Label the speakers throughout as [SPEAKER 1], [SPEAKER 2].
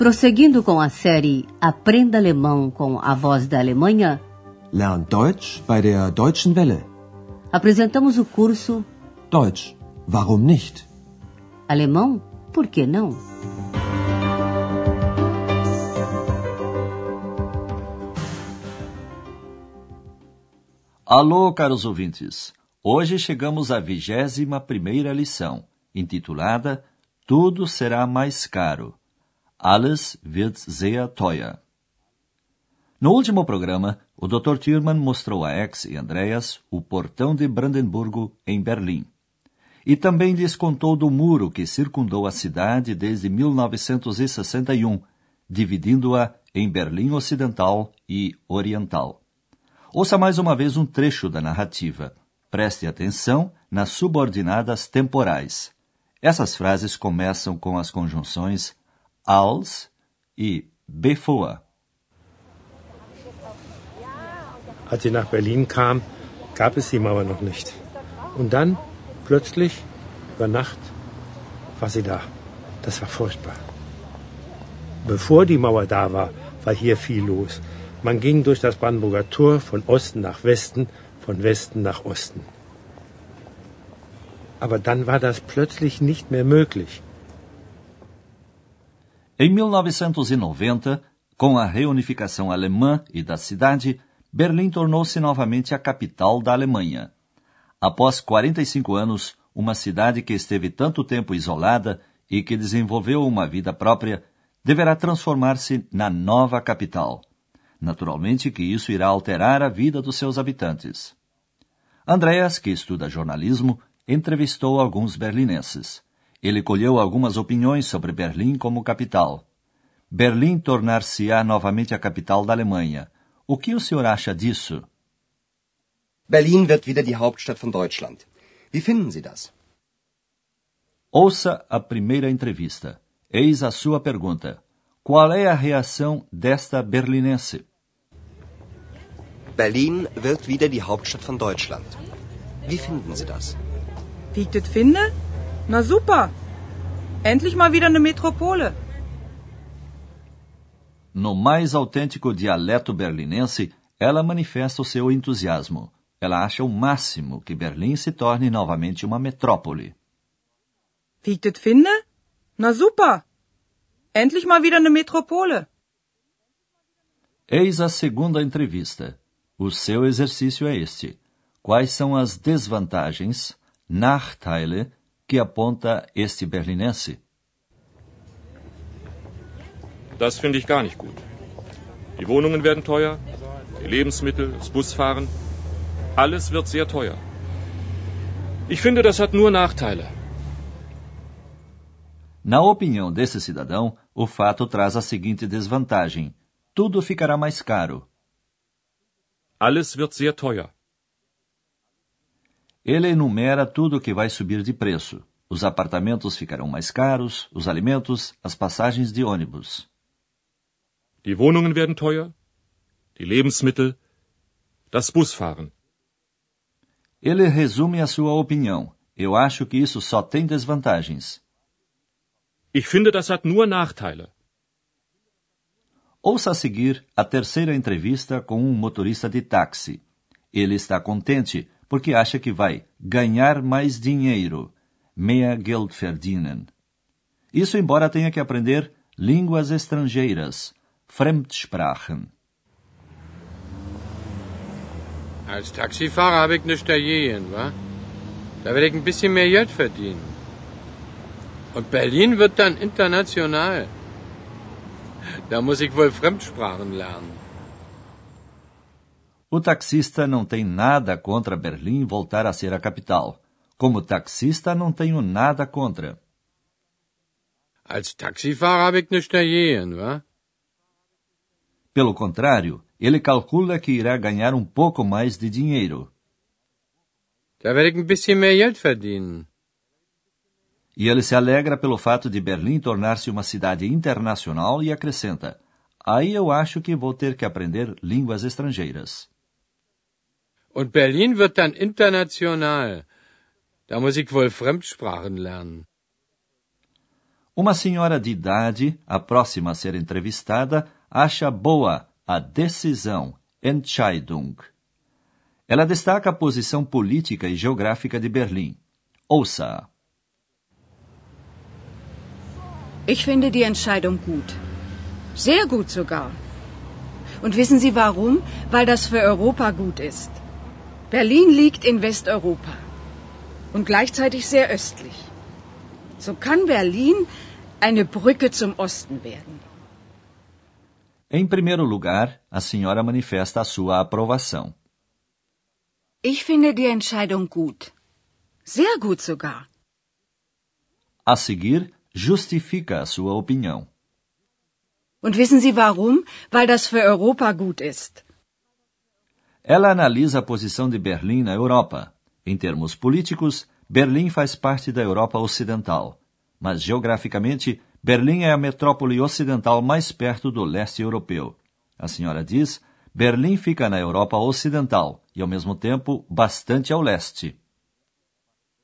[SPEAKER 1] Prosseguindo com a série Aprenda Alemão com a Voz da Alemanha,
[SPEAKER 2] Lern Deutsch bei der Deutschen Welle.
[SPEAKER 1] apresentamos o curso
[SPEAKER 2] Deutsch, warum nicht?
[SPEAKER 1] Alemão, por que não?
[SPEAKER 3] Alô, caros ouvintes! Hoje chegamos à vigésima primeira lição, intitulada Tudo será mais caro. Alles wird sehr teuer. No último programa, o Dr. Thürmann mostrou a Ex e Andreas o portão de Brandemburgo, em Berlim. E também lhes contou do muro que circundou a cidade desde 1961, dividindo-a em Berlim Ocidental e Oriental. Ouça mais uma vez um trecho da narrativa. Preste atenção nas subordinadas temporais. Essas frases começam com as conjunções als e bevor.
[SPEAKER 4] Als sie nach Berlin kam, gab es die Mauer noch nicht. Und dann, plötzlich, über Nacht, war sie da. Das war furchtbar. Bevor die Mauer da war, war hier viel los. Man ging durch das Brandenburger Tor von Osten nach Westen, von Westen nach Osten. Aber dann war das plötzlich nicht mehr möglich.
[SPEAKER 3] Em 1990, com a reunificação alemã e da cidade, Berlim tornou-se novamente a capital da Alemanha. Após 45 anos, uma cidade que esteve tanto tempo isolada e que desenvolveu uma vida própria, deverá transformar-se na nova capital. Naturalmente que isso irá alterar a vida dos seus habitantes. Andreas, que estuda jornalismo, entrevistou alguns berlinenses. Ele colheu algumas opiniões sobre Berlim como capital. Berlim tornar-se-á novamente a capital da Alemanha. O que o senhor acha disso?
[SPEAKER 5] Berlin wird wieder die Hauptstadt von Deutschland. Wie finden Sie das?
[SPEAKER 3] Ouça a primeira entrevista. Eis a sua pergunta. Qual é a reação desta berlinense?
[SPEAKER 5] Berlin wird wieder die Hauptstadt von Deutschland. Wie finden Sie das?
[SPEAKER 6] Wie ich das finde? Na super. Endlich mal wieder eine Metropole.
[SPEAKER 3] No mais autêntico dialeto berlinense, ela manifesta o seu entusiasmo. Ela acha o máximo que Berlim se torne novamente uma metrópole.
[SPEAKER 6] Wie ich das finde? Na super. Endlich mal wieder eine Metropole.
[SPEAKER 3] Eis a segunda entrevista. O seu exercício é este. Quais são as desvantagens, Nachteile, que aponta este berlinense?
[SPEAKER 7] Das finde ich gar nicht gut. Die Wohnungen werden teuer, die Lebensmittel, das Busfahren, alles wird sehr teuer. Ich finde, das hat nur Nachteile.
[SPEAKER 3] Na opinião desse cidadão, o fato traz a seguinte desvantagem: tudo ficará mais caro.
[SPEAKER 7] Alles wird sehr teuer.
[SPEAKER 3] Ele enumera tudo o que vai subir de preço. Os apartamentos ficarão mais caros, os alimentos, as passagens de ônibus.
[SPEAKER 7] Die Wohnungen werden teuer, die Lebensmittel, das Busfahren.
[SPEAKER 3] Ele resume a sua opinião. Eu acho que isso só tem desvantagens.
[SPEAKER 7] Ich finde, das hat nur Nachteile.
[SPEAKER 3] Ouça a seguir a terceira entrevista com um motorista de táxi. Ele está contente porque acha que vai ganhar mais dinheiro, mehr Geld verdienen. Isso embora tenha que aprender línguas estrangeiras, Fremdsprachen.
[SPEAKER 8] Als Taxifahrer habe ich nichts dagegen, wa? Da werde ich ein bisschen mehr Geld verdienen. Und Berlin wird dann international. Da muss ich wohl Fremdsprachen lernen.
[SPEAKER 3] O taxista não tem nada contra Berlim voltar a ser a capital. Como taxista, não tenho nada contra.
[SPEAKER 8] Als Taxifahrer habe ich nichts dagegen, wa?
[SPEAKER 3] Pelo contrário, ele calcula que irá ganhar um pouco mais de dinheiro.
[SPEAKER 8] Da werde ich ein bisschen mehr Geld verdienen.
[SPEAKER 3] E ele se alegra pelo fato de Berlim tornar-se uma cidade internacional e acrescenta: Aí eu acho que vou ter que aprender línguas estrangeiras.
[SPEAKER 8] Und Berlin wird dann international. Da muss ich wohl Fremdsprachen lernen.
[SPEAKER 3] Uma senhora de idade, a próxima a ser entrevistada, acha boa a decisão, Entscheidung. Ela destaca a posição política e geográfica de Berlim. Ouça.
[SPEAKER 9] Ich finde die Entscheidung gut. Sehr gut sogar. Und wissen Sie warum? Weil das für Europa gut ist. Berlin liegt in Westeuropa und gleichzeitig sehr östlich. So kann Berlin eine Brücke zum Osten werden.
[SPEAKER 3] Em primeiro lugar, a senhora manifesta a sua aprovação.
[SPEAKER 9] Ich finde die Entscheidung gut. Sehr gut sogar.
[SPEAKER 3] A seguir, justifica a sua opinião.
[SPEAKER 9] Und wissen Sie warum? Weil das für Europa gut ist.
[SPEAKER 3] Ela analisa a posição de Berlim na Europa. Em termos políticos, Berlim faz parte da Europa Ocidental. Mas geograficamente, Berlim é a metrópole ocidental mais perto do leste europeu. A senhora diz, Berlim fica na Europa Ocidental e, ao mesmo tempo, bastante ao leste.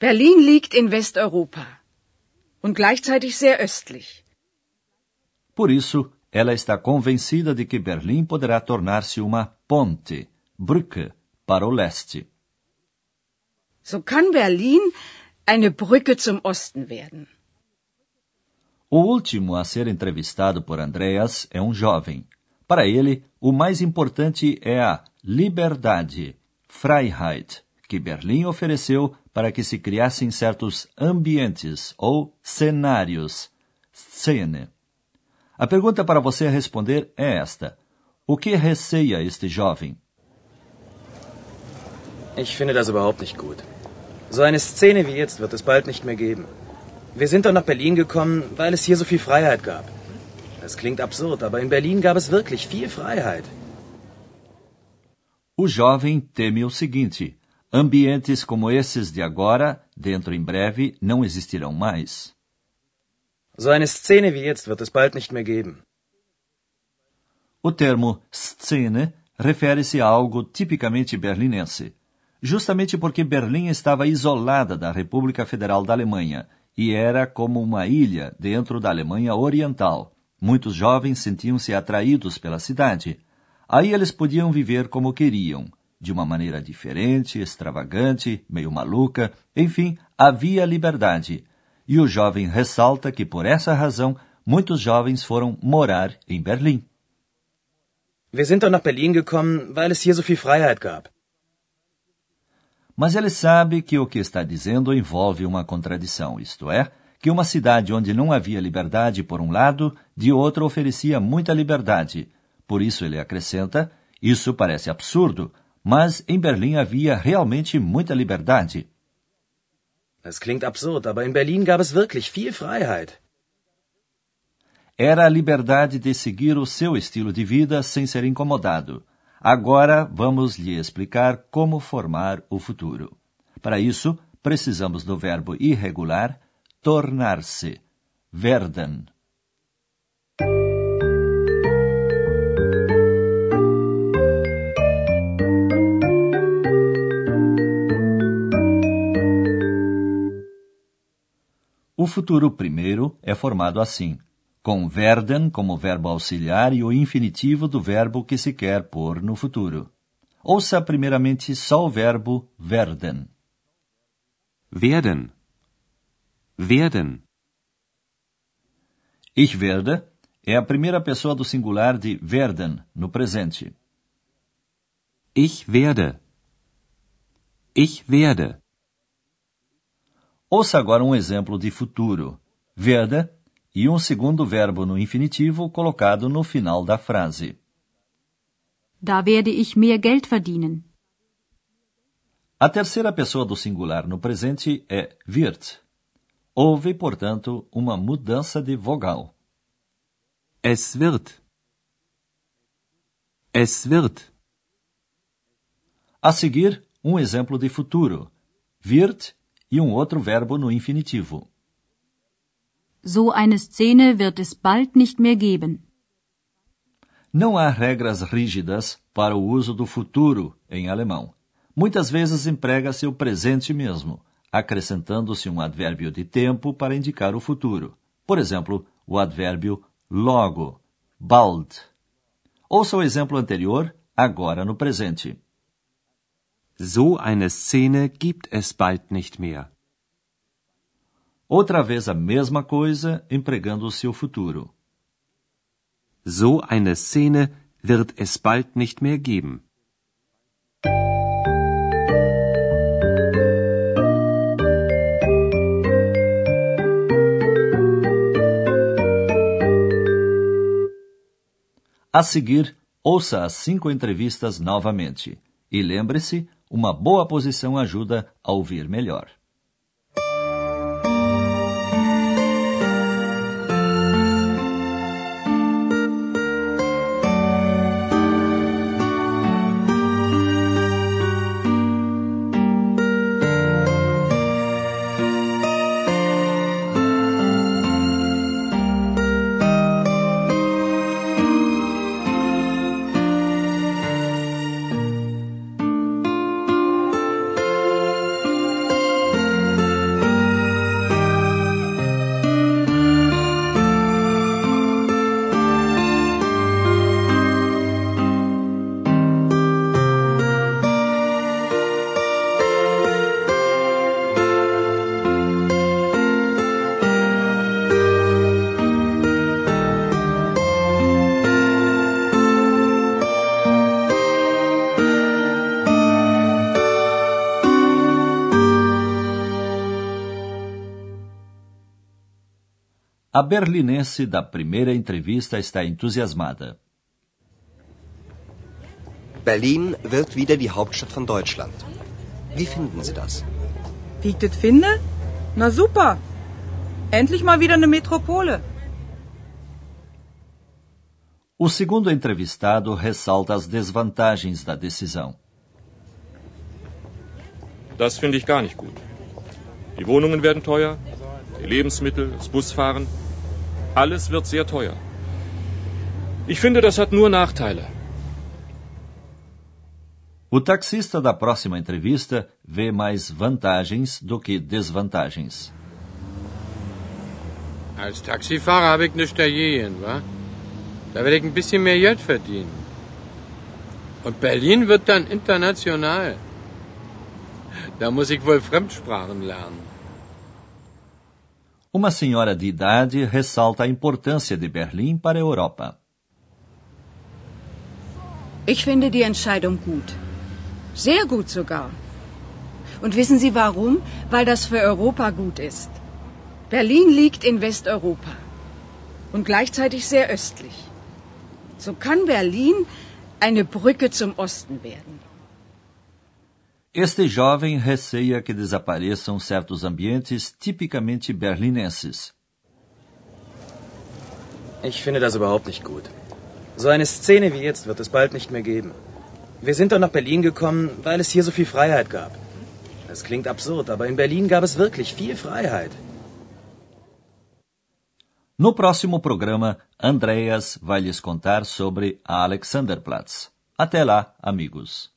[SPEAKER 9] Berlin liegt in Westeuropa und gleichzeitig sehr östlich.
[SPEAKER 3] Por isso, ela está convencida de que Berlim poderá tornar-se uma ponte, Brücke, para o leste.
[SPEAKER 9] So kann Berlin eine Brücke zum Osten werden.
[SPEAKER 3] O último a ser entrevistado por Andreas é um jovem. Para ele, o mais importante é a liberdade, Freiheit, que Berlim ofereceu para que se criassem certos ambientes ou cenários, Szene. A pergunta para você responder é esta: O que receia este jovem?
[SPEAKER 10] Ich finde das überhaupt nicht gut. So eine Szene wie jetzt wird es bald nicht mehr geben. Wir sind doch nach Berlin gekommen, weil es hier so viel Freiheit gab. Das klingt absurd, aber in Berlin gab es wirklich viel Freiheit.
[SPEAKER 3] O jovem teme o seguinte: ambientes como esses de agora, dentro em breve, não existirão mais.
[SPEAKER 10] So eine Szene wie jetzt wird es bald nicht mehr geben.
[SPEAKER 3] O termo Szene refere-se a algo tipicamente berlinense, justamente porque Berlim estava isolada da República Federal da Alemanha e era como uma ilha dentro da Alemanha Oriental. Muitos jovens sentiam-se atraídos pela cidade. Aí eles podiam viver como queriam, de uma maneira diferente, extravagante, meio maluca, enfim, havia liberdade. E o jovem ressalta que por essa razão muitos jovens foram morar em Berlim.
[SPEAKER 10] Wir sind doch nach Berlin gekommen, weil es hier so viel Freiheit gab.
[SPEAKER 3] Mas ele sabe que o que está dizendo envolve uma contradição, isto é, que uma cidade onde não havia liberdade por um lado, de outro oferecia muita liberdade. Por isso ele acrescenta: Isso parece absurdo, mas em Berlim havia realmente muita liberdade.
[SPEAKER 10] Es klingt absurd, aber in Berlin gab es wirklich viel Freiheit.
[SPEAKER 3] Era a liberdade de seguir o seu estilo de vida sem ser incomodado. Agora vamos lhe explicar como formar o futuro. Para isso, precisamos do verbo irregular tornar-se, werden. O futuro primeiro é formado assim, com werden como verbo auxiliar e o infinitivo do verbo que se quer pôr no futuro. Ouça primeiramente só o verbo werden.
[SPEAKER 11] Werden. Werden.
[SPEAKER 3] Ich werde é a primeira pessoa do singular de werden no presente.
[SPEAKER 11] Ich werde. Ich werde.
[SPEAKER 3] Ouça agora um exemplo de futuro. Werde e um segundo verbo no infinitivo colocado no final da frase.
[SPEAKER 12] Da werde ich mehr Geld verdienen.
[SPEAKER 3] A terceira pessoa do singular no presente é wird. Houve, portanto, uma mudança de vogal.
[SPEAKER 11] Es wird. Es wird.
[SPEAKER 3] A seguir, um exemplo de futuro. Wird e um outro verbo no infinitivo.
[SPEAKER 12] So eine Szene wird es bald nicht mehr geben.
[SPEAKER 3] Não há regras rígidas para o uso do futuro em alemão. Muitas vezes emprega-se o presente mesmo, acrescentando-se um advérbio de tempo para indicar o futuro. Por exemplo, o advérbio logo, bald. Ouça o exemplo anterior, agora no presente.
[SPEAKER 11] So eine Szene gibt es bald nicht mehr.
[SPEAKER 3] Outra vez a mesma coisa, empregando o seu futuro.
[SPEAKER 11] So eine Szene wird es bald nicht mehr geben.
[SPEAKER 3] A seguir, ouça as cinco entrevistas novamente. E lembre-se, uma boa posição ajuda a ouvir melhor. A berlinense da primeira entrevista está entusiasmada.
[SPEAKER 5] Berlin wird wieder die Hauptstadt von Deutschland. Wie finden Sie das?
[SPEAKER 6] Wie ich das finde? Na super. Endlich mal wieder eine Metropole.
[SPEAKER 3] O segundo entrevistado ressalta as desvantagens da decisão.
[SPEAKER 7] Das finde ich gar nicht gut. Die Wohnungen werden teuer, die Lebensmittel, das Busfahren. Alles wird sehr teuer. Ich finde, das hat nur Nachteile.
[SPEAKER 3] O taxista da próxima entrevista vê mais vantagens do que desvantagens.
[SPEAKER 8] Als Taxifahrer habe ich nichts dagegen, wa? Da werde ich ein bisschen mehr Geld verdienen. Und Berlin wird dann international. Da muss ich wohl Fremdsprachen lernen.
[SPEAKER 3] Uma senhora de idade ressalta a importância de Berlim para a Europa.
[SPEAKER 9] Ich finde die Entscheidung gut. Sehr gut sogar. Und wissen Sie warum? Weil das für Europa gut ist. Berlin liegt in Westeuropa und gleichzeitig sehr östlich. So kann Berlin eine Brücke zum Osten werden.
[SPEAKER 3] Este jovem receia que desapareçam certos ambientes tipicamente berlinenses.
[SPEAKER 10] Ich finde das überhaupt nicht gut. So eine Szene wie jetzt wird es bald nicht mehr geben. Wir sind doch nach Berlin gekommen, weil es hier so viel Freiheit gab. Es klingt absurd, aber in Berlin gab es wirklich viel Freiheit.
[SPEAKER 3] No próximo programa, Andreas vai lhes contar sobre a Alexanderplatz. Até lá, amigos.